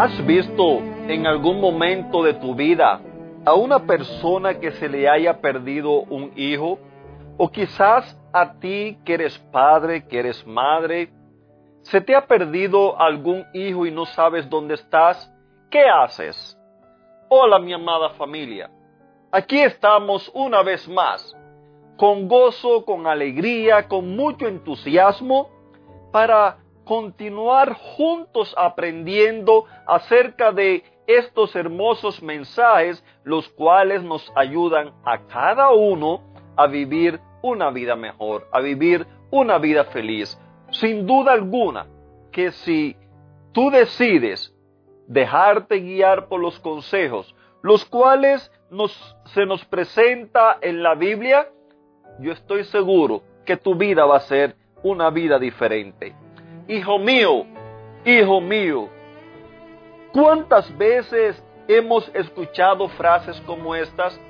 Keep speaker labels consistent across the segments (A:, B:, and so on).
A: ¿Has visto en algún momento de tu vida a una persona que se le haya perdido un hijo? O quizás a ti que eres padre, que eres madre, se te ha perdido algún hijo y no sabes dónde estás. ¿Qué haces? Hola mi amada familia. Aquí estamos una vez más, con gozo, con alegría, con mucho entusiasmo, para continuar juntos aprendiendo acerca de estos hermosos mensajes, los cuales nos ayudan a cada uno a vivir una vida mejor, a vivir una vida feliz. Sin duda alguna que si tú decides dejarte guiar por los consejos, los cuales se nos presenta en la Biblia, yo estoy seguro que tu vida va a ser una vida diferente. Hijo mío, hijo mío, ¿cuántas veces hemos escuchado frases como estas?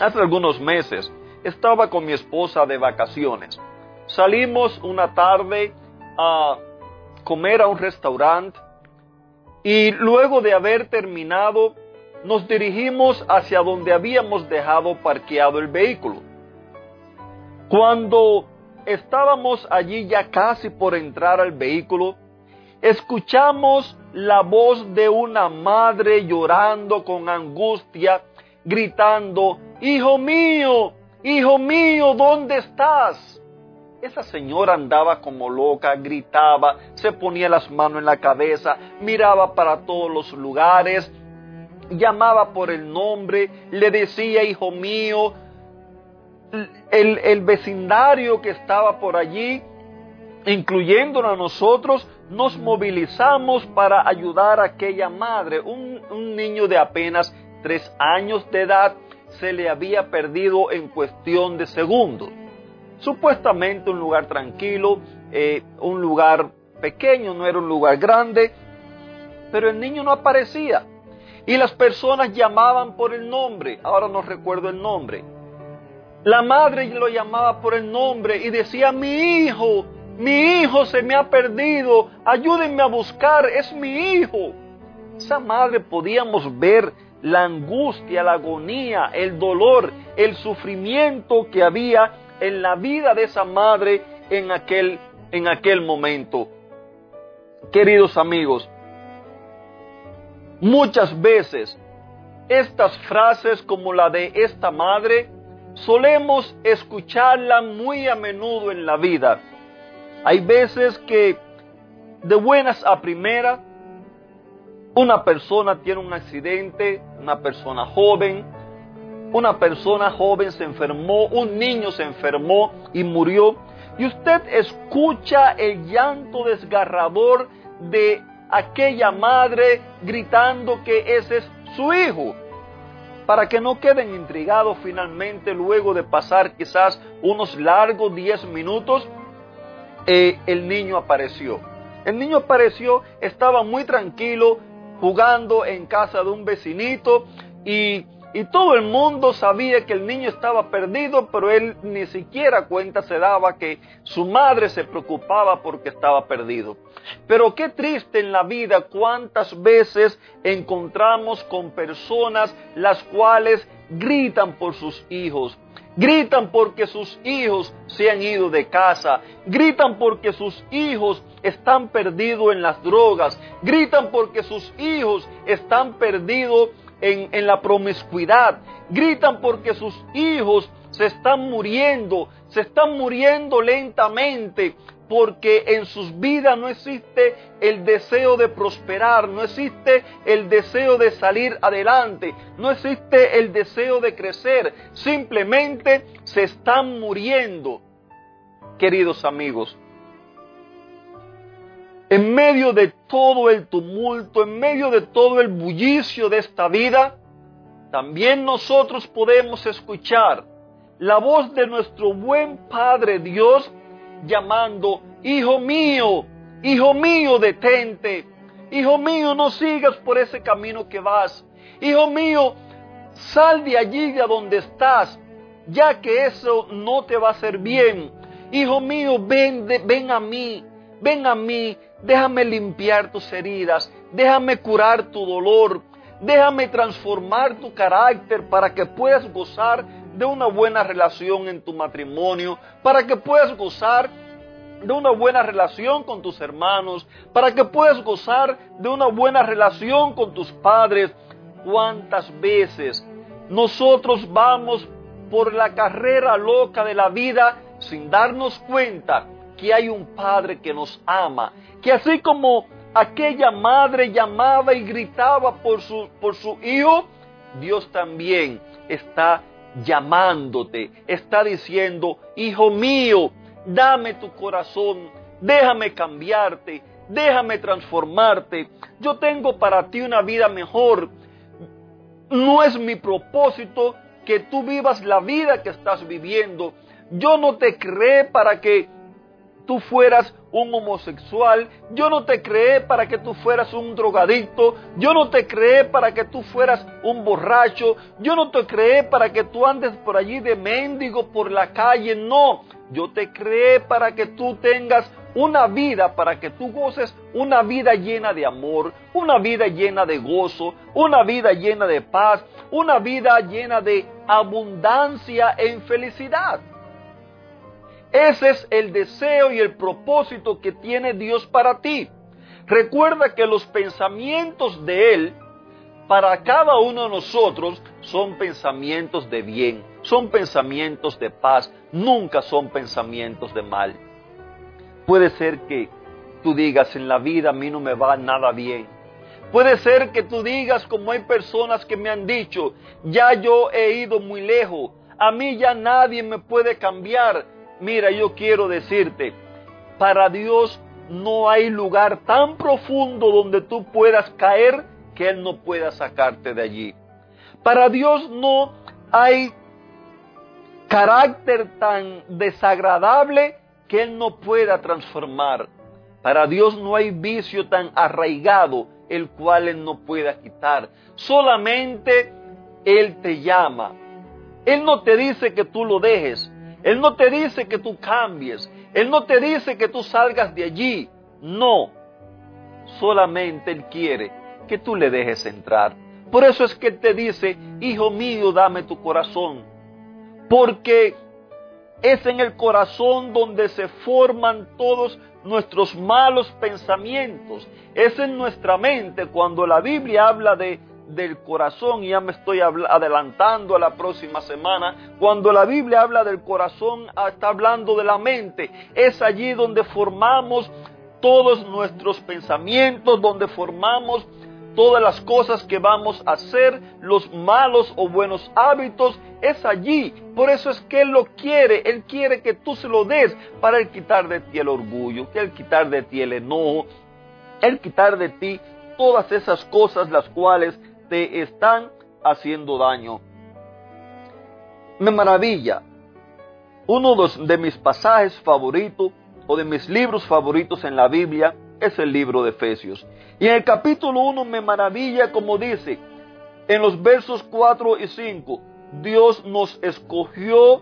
A: Hace algunos meses estaba con mi esposa de vacaciones. Salimos una tarde a comer a un restaurante y luego de haber terminado nos dirigimos hacia donde habíamos dejado parqueado el vehículo. Cuando estábamos allí ya casi por entrar al vehículo, escuchamos la voz de una madre llorando con angustia, gritando, Hijo mío, hijo mío, ¿dónde estás? Esa señora andaba como loca, gritaba, se ponía las manos en la cabeza, miraba para todos los lugares, llamaba por el nombre, le decía, hijo mío, el, vecindario que estaba por allí, incluyéndonos a nosotros, nos movilizamos para ayudar a aquella madre. Un, niño de apenas tres años de edad se le había perdido en cuestión de segundos. Supuestamente un lugar tranquilo, eh, un lugar pequeño, no era un lugar grande, pero el niño no aparecía. Y las personas llamaban por el nombre, ahora no recuerdo el nombre, la madre lo llamaba por el nombre y decía, mi hijo, mi hijo se me ha perdido, ayúdenme a buscar, es mi hijo. Esa madre podíamos ver la angustia, la agonía, el dolor, el sufrimiento que había en la vida de esa madre en aquel, en aquel momento. Queridos amigos, muchas veces estas frases como la de esta madre solemos escucharla muy a menudo en la vida. Hay veces que de buenas a primera, una persona tiene un accidente, una persona joven, una persona joven se enfermó, un niño se enfermó y murió, y usted escucha el llanto desgarrador de aquella madre gritando que ese es su hijo para que no queden intrigados finalmente luego de pasar quizás unos largos 10 minutos, eh, el niño apareció. El niño apareció, estaba muy tranquilo, jugando en casa de un vecinito y y todo el mundo sabía que el niño estaba perdido, pero él ni siquiera cuenta se daba que su madre se preocupaba porque estaba perdido. Pero qué triste en la vida cuántas veces encontramos con personas las cuales gritan por sus hijos, gritan porque sus hijos se han ido de casa, gritan porque sus hijos están perdidos en las drogas, gritan porque sus hijos están perdidos en, la promiscuidad, gritan porque sus hijos se están muriendo, se están muriendo lentamente, porque en sus vidas no existe el deseo de prosperar, no existe el deseo de salir adelante, no existe el deseo de crecer, simplemente se están muriendo. Queridos amigos, en medio de todo el tumulto, en medio de todo el bullicio de esta vida, también nosotros podemos escuchar la voz de nuestro buen Padre Dios llamando, Hijo mío, Hijo mío, detente. Hijo mío, no sigas por ese camino que vas. Hijo mío, sal de allí de donde estás, ya que eso no te va a hacer bien. Hijo mío, ven, ven a mí, ven a mí, déjame limpiar tus heridas, déjame curar tu dolor, déjame transformar tu carácter para que puedas gozar de una buena relación en tu matrimonio, para que puedas gozar de una buena relación con tus hermanos, para que puedas gozar de una buena relación con tus padres. ¿Cuántas veces nosotros vamos por la carrera loca de la vida sin darnos cuenta que hay un Padre que nos ama, que así como aquella madre llamaba y gritaba por su, por su hijo, Dios también está llamándote, está diciendo, hijo mío, dame tu corazón, déjame cambiarte, déjame transformarte, yo tengo para ti una vida mejor. No es mi propósito que tú vivas la vida que estás viviendo. Yo no te creé para que tú fueras un homosexual, yo no te creé para que tú fueras un drogadicto, yo no te creé para que tú fueras un borracho, yo no te creé para que tú andes por allí de mendigo por la calle, no, yo te creé para que tú tengas una vida, para que tú goces una vida llena de amor, una vida llena de gozo, una vida llena de paz, una vida llena de abundancia en felicidad. Ese es el deseo y el propósito que tiene Dios para ti. Recuerda que los pensamientos de Él para cada uno de nosotros son pensamientos de bien, son pensamientos de paz, nunca son pensamientos de mal. Puede ser que tú digas en la vida a mí no me va nada bien. Puede ser que tú digas como hay personas que me han dicho, ya yo he ido muy lejos, a mí ya nadie me puede cambiar, Mira, yo quiero decirte, para Dios no hay lugar tan profundo donde tú puedas caer que Él no pueda sacarte de allí. Para Dios no hay carácter tan desagradable que Él no pueda transformar. Para Dios no hay vicio tan arraigado el cual Él no pueda quitar. Solamente Él te llama. Él no te dice que tú lo dejes. Él no te dice que tú cambies. Él no te dice que tú salgas de allí. No. Solamente Él quiere que tú le dejes entrar. Por eso es que Él te dice, Hijo mío, dame tu corazón. Porque es en el corazón donde se forman todos nuestros malos pensamientos. Es en nuestra mente cuando la Biblia habla de del corazón, y ya me estoy adelantando a la próxima semana, cuando la Biblia habla del corazón, ah, está hablando de la mente. Es allí donde formamos todos nuestros pensamientos, donde formamos todas las cosas que vamos a hacer, los malos o buenos hábitos, es allí. Por eso es que Él lo quiere, Él quiere que tú se lo des para Él quitar de ti el orgullo, que Él quitar de ti el enojo, Él quitar de ti todas esas cosas las cuales te están haciendo daño. Me maravilla. Uno de mis pasajes favoritos o de mis libros favoritos en la Biblia es el libro de Efesios. Y en el capítulo 1 me maravilla como dice en los versos 4 y 5, Dios nos escogió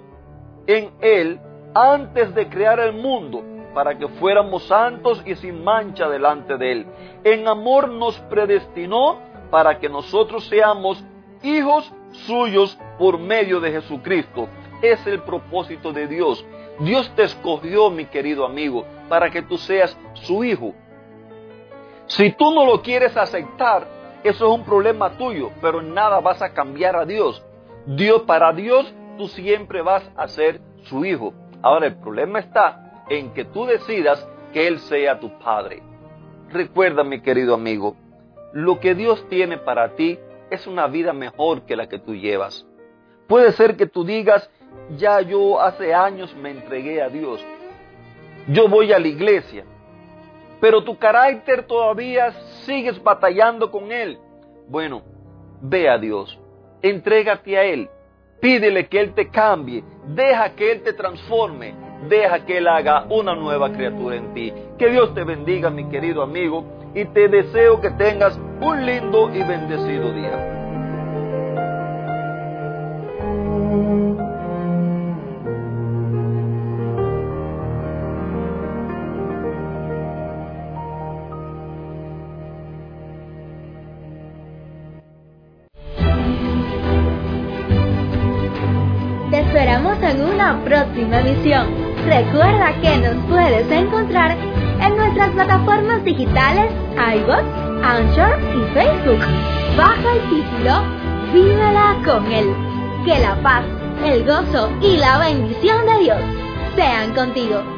A: en Él antes de crear el mundo para que fuéramos santos y sin mancha delante de Él. En amor nos predestinó para que nosotros seamos hijos suyos por medio de Jesucristo. Es el propósito de Dios. Dios te escogió, mi querido amigo, para que tú seas su hijo. Si tú no lo quieres aceptar, eso es un problema tuyo, pero nada vas a cambiar a Dios. Dios para Dios tú siempre vas a ser su hijo. Ahora el problema está en que tú decidas que Él sea tu padre. Recuerda, mi querido amigo, lo que Dios tiene para ti es una vida mejor que la que tú llevas. Puede ser que tú digas, ya yo hace años me entregué a Dios. Yo voy a la iglesia. pero tu carácter todavía sigues batallando con él. Bueno, ve a Dios, entrégate a Él, pídele que Él te cambie, deja que Él te transforme, deja que Él haga una nueva criatura en ti. Que Dios te bendiga, mi querido amigo, y te deseo que tengas un lindo y bendecido día.
B: Te esperamos en una próxima emisión. Recuerda que nos puedes encontrar en nuestras plataformas digitales iBox, Anchor y Facebook. Bajo el título Vívela con Él. Que la paz, el gozo y la bendición de Dios sean contigo.